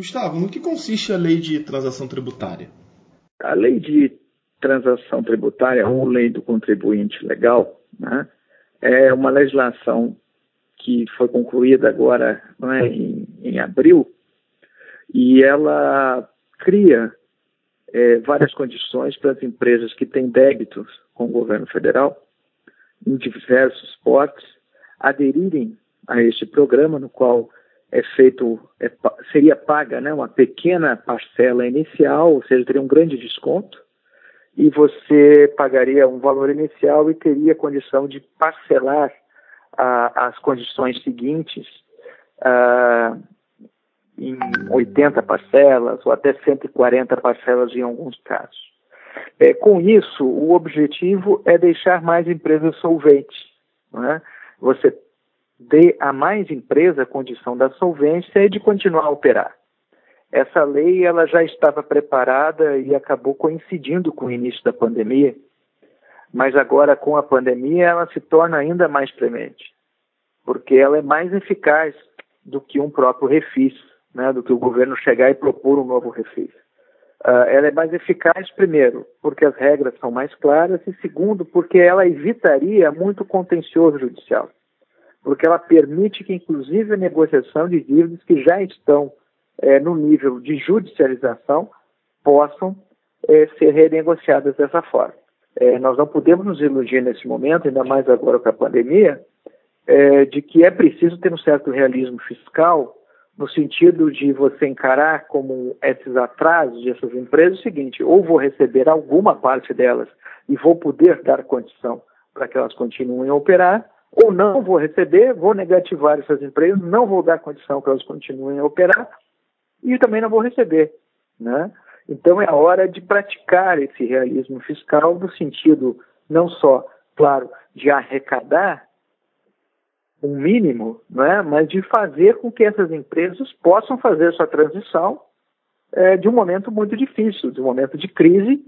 Gustavo, no que consiste a lei de transação tributária? A lei de transação tributária, ou lei do contribuinte legal, né, é uma legislação que foi concluída agora é, em, em, abril e ela cria é, várias condições para as empresas que têm débitos com o governo federal em diversos portes aderirem a este programa, no qual é feito, é, seria paga né, uma pequena parcela inicial, ou seja, teria um grande desconto, e você pagaria um valor inicial e teria condição de parcelar as condições seguintes em 80 parcelas ou até 140 parcelas em alguns casos. É, com isso, o objetivo é deixar mais empresas solventes. Né? Você dê a mais empresa a condição da solvência e de continuar a operar. Essa lei ela já estava preparada e acabou coincidindo com o início da pandemia, mas agora com a pandemia ela se torna ainda mais premente, porque ela é mais eficaz do que um próprio refis, né, do que o governo chegar e propor um novo refis. Uh, ela é mais eficaz, primeiro, porque as regras são mais claras, e segundo, porque ela evitaria muito contencioso judicial porque ela permite que, inclusive, a negociação de dívidas que já estão é, no nível de judicialização possam é, ser renegociadas dessa forma. É, nós não podemos nos iludir nesse momento, ainda mais agora com a pandemia, de que é preciso ter um certo realismo fiscal no sentido de você encarar como esses atrasos dessas empresas o seguinte: ou vou receber alguma parte delas e vou poder dar condição para que elas continuem a operar, ou não vou receber, vou negativar essas empresas, não vou dar condição para elas continuem a operar e também não vou receber, né? Então é a hora de praticar esse realismo fiscal no sentido não só, claro, de arrecadar um mínimo, né, mas de fazer com que essas empresas possam fazer sua transição é, de um momento muito difícil, de um momento de crise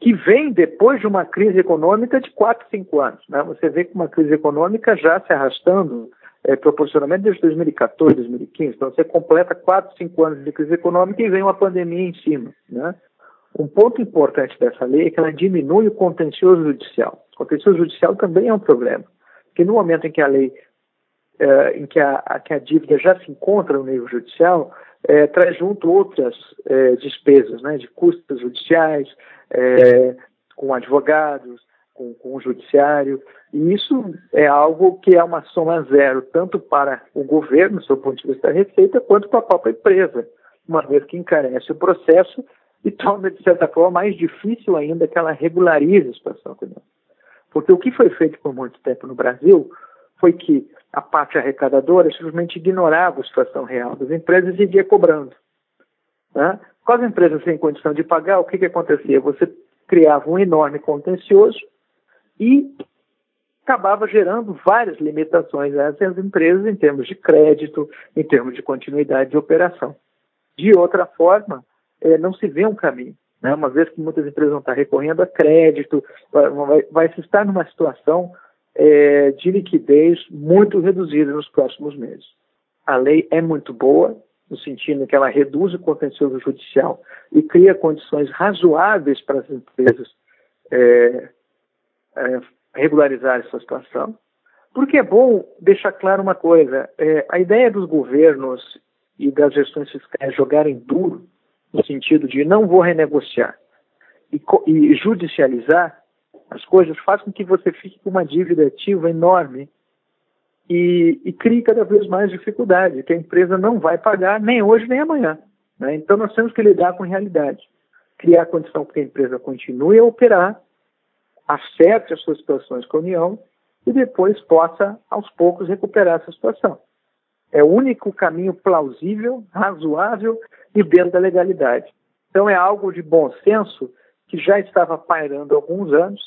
que vem depois de uma crise econômica de 4, 5 anos. Né? Você vê que uma crise econômica já se arrastando é, proporcionalmente desde 2014, 2015. Então você completa 4, 5 anos de crise econômica e vem uma pandemia em cima. Né? Um ponto importante dessa lei é que ela diminui o contencioso judicial. O contencioso judicial também é um problema, porque no momento em que a lei, é, em que a, a, que a dívida já se encontra no nível judicial, é, traz junto outras é, despesas, né, de custos judiciais, é, com advogados, com, com, o judiciário, e isso é algo que é uma soma zero, tanto para o governo, do ponto de vista da receita, quanto para a própria empresa, uma vez que encarece o processo e torna, de certa forma, mais difícil ainda que ela regularize a situação. Porque o que foi feito por muito tempo no Brasil foi que a parte arrecadadora simplesmente ignorava a situação real das empresas e ia cobrando. Né? Com as empresas sem condição de pagar, o que, que acontecia? Você criava um enorme contencioso e acabava gerando várias limitações essas empresas em termos de crédito, em termos de continuidade de operação. De outra forma, é, não se vê um caminho. Né? Uma vez que muitas empresas vão estar recorrendo a crédito, vai, vai se estar numa situação é, de liquidez muito reduzida nos próximos meses. A lei é muito boa, no sentido que ela reduz o contencioso judicial e cria condições razoáveis para as empresas é, é, regularizar essa situação. Porque é bom deixar claro uma coisa: é, a ideia dos governos e das gestões fiscais jogarem duro, no sentido de não vou renegociar e, e judicializar, as coisas faz com que você fique com uma dívida ativa enorme e, e crie cada vez mais dificuldade, que a empresa não vai pagar nem hoje nem amanhã. Né? Então nós temos que lidar com a realidade, criar condição para que a empresa continue a operar, acerte as suas situações com a União e depois possa, aos poucos, recuperar essa situação. É o único caminho plausível, razoável e dentro da legalidade. Então é algo de bom senso que já estava pairando há alguns anos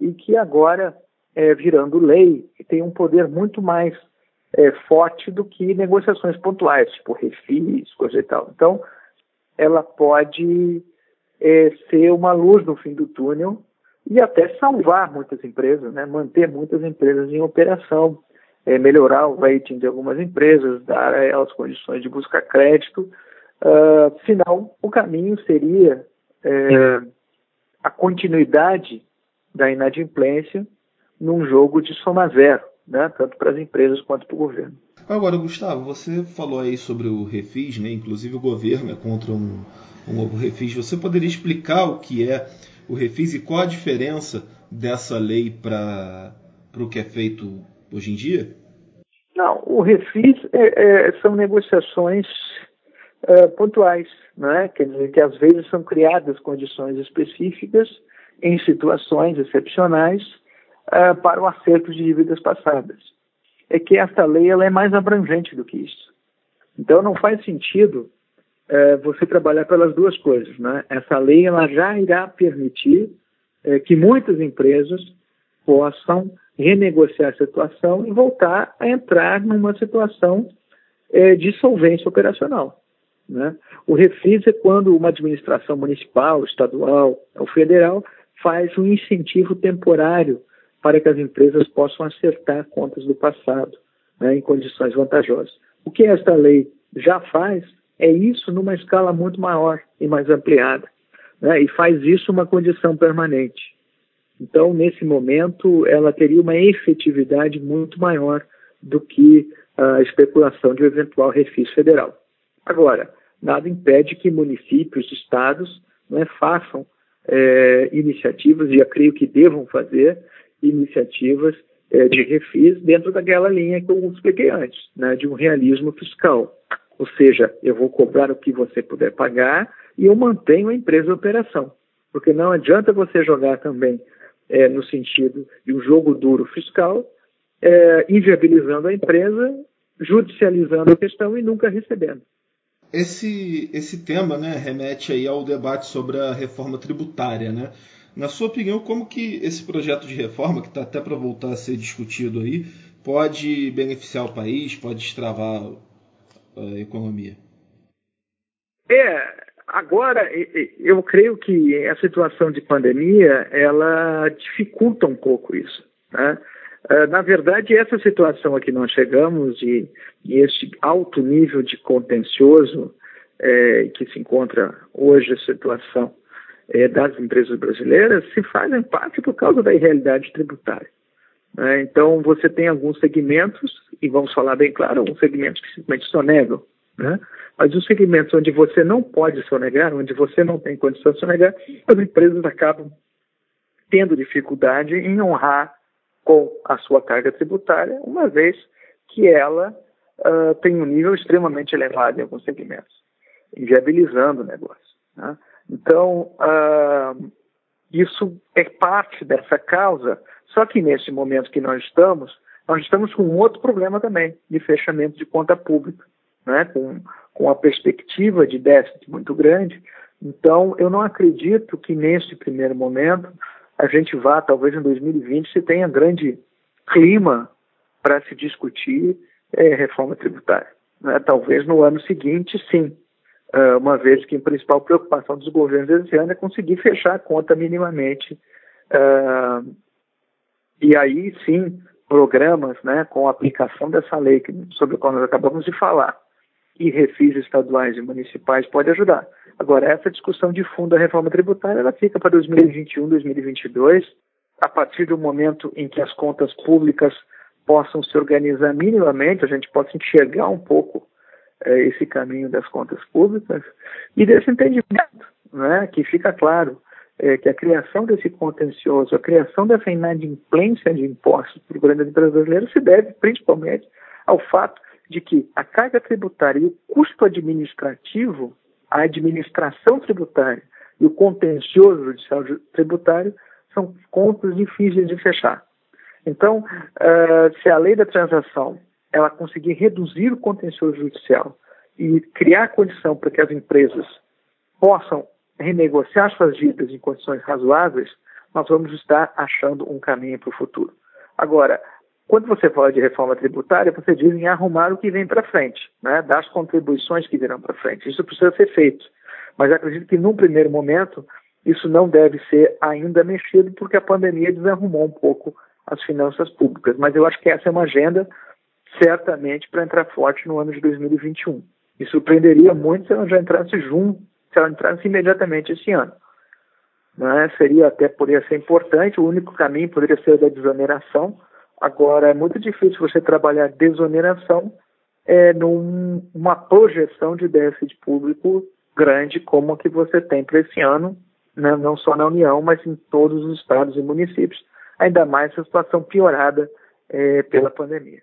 e que agora, é, virando lei, tem um poder muito mais é, forte do que negociações pontuais, tipo refis, coisa e tal. Então, ela pode é, ser uma luz no fim do túnel e até salvar muitas empresas, né? manter muitas empresas em operação, é, melhorar o rating de algumas empresas, dar a elas condições de buscar crédito Uh, senão, o caminho seria é, a continuidade da inadimplência num jogo de soma zero, né, tanto para as empresas quanto para o governo. Agora, Gustavo, você falou aí sobre o refis, né? inclusive o governo é contra um, um novo refis. Você poderia explicar o que é o refis e qual a diferença dessa lei para o que é feito hoje em dia? Não, o refis é, é, são negociações é, pontuais, né? quer dizer que às vezes são criadas condições específicas em situações excepcionais uh, para o acerto de dívidas passadas. É que esta lei ela é mais abrangente do que isso. Então não faz sentido uh, você trabalhar pelas duas coisas. Né? Essa lei ela já irá permitir uh, que muitas empresas possam renegociar a situação e voltar a entrar numa situação de solvência operacional. Né? O refis é quando uma administração municipal, estadual ou federal faz um incentivo temporário para que as empresas possam acertar contas do passado né, em condições vantajosas. O que esta lei já faz é isso numa escala muito maior e mais ampliada, né, e faz isso uma condição permanente. Então, nesse momento, ela teria uma efetividade muito maior do que a especulação de um eventual refis federal. Agora, nada impede que municípios, estados, né, façam é, iniciativas, e eu creio que devam fazer iniciativas é, de refis dentro daquela linha que eu expliquei antes, né, de um realismo fiscal. Ou seja, eu vou cobrar o que você puder pagar e eu mantenho a empresa em operação. Porque não adianta você jogar também é, no sentido de um jogo duro fiscal, é, inviabilizando a empresa, judicializando a questão e nunca recebendo. Esse, esse tema né, remete aí ao debate sobre a reforma tributária. Né? Na sua opinião, como que esse projeto de reforma, que está até para voltar a ser discutido aí, pode beneficiar o país, pode destravar a economia? É, agora eu creio que a situação de pandemia ela dificulta um pouco isso. Né? Ah, na verdade, essa situação a que nós chegamos e, e este alto nível de contencioso é, que se encontra hoje a situação é, das empresas brasileiras se faz em parte por causa da irrealidade tributária. Né? Então, você tem alguns segmentos, e vamos falar bem claro, alguns segmentos que simplesmente sonegam. Né? Mas os segmentos onde você não pode sonegar, onde você não tem condição de sonegar, as empresas acabam tendo dificuldade em honrar com a sua carga tributária, uma vez que ela uh, tem um nível extremamente elevado em alguns segmentos, inviabilizando o negócio. Né? Então, uh, isso é parte dessa causa, só que nesse momento que nós estamos, nós estamos com um outro problema também, de fechamento de conta pública, né? com, com a perspectiva de déficit muito grande. Então, eu não acredito que nesse primeiro momento a gente vá, talvez em 2020, se tenha grande clima para se discutir é, reforma tributária. Né? Talvez no ano seguinte, sim, uh, uma vez que a principal preocupação dos governos esse ano é conseguir fechar a conta minimamente. Uh, e aí, sim, programas né, com a aplicação dessa lei sobre a qual nós acabamos de falar, e refis estaduais e municipais pode ajudar. Agora, essa discussão de fundo da reforma tributária, ela fica para 2021, 2022, a partir do momento em que as contas públicas possam se organizar minimamente, a gente possa enxergar um pouco é, esse caminho das contas públicas e desse entendimento, né, que fica claro é, que a criação desse contencioso, a criação dessa inadimplência de impostos para o grande empresa brasileiro se deve principalmente ao fato de que a carga tributária e o custo administrativo a administração tributária e o contencioso judicial tributário são contas difíceis de fechar. Então, uh, se a lei da transação ela conseguir reduzir o contencioso judicial e criar condição para que as empresas possam renegociar suas dívidas em condições razoáveis, nós vamos estar achando um caminho para o futuro. Agora, quando você fala de reforma tributária, você diz em arrumar o que vem para frente, né, das contribuições que virão para frente. Isso precisa ser feito. Mas acredito que, num primeiro momento, isso não deve ser ainda mexido, porque a pandemia desarrumou um pouco as finanças públicas. Mas eu acho que essa é uma agenda, certamente, para entrar forte no ano de 2021. Me surpreenderia muito se ela já entrasse junto, se ela entrasse imediatamente esse ano. Né? Seria até poderia ser importante, o único caminho poderia ser da desoneração. Agora, é muito difícil você trabalhar desoneração é, numa projeção de déficit público grande como a que você tem para esse ano, né? não só na União, mas em todos os estados e municípios, ainda mais a situação piorada é, pela pandemia.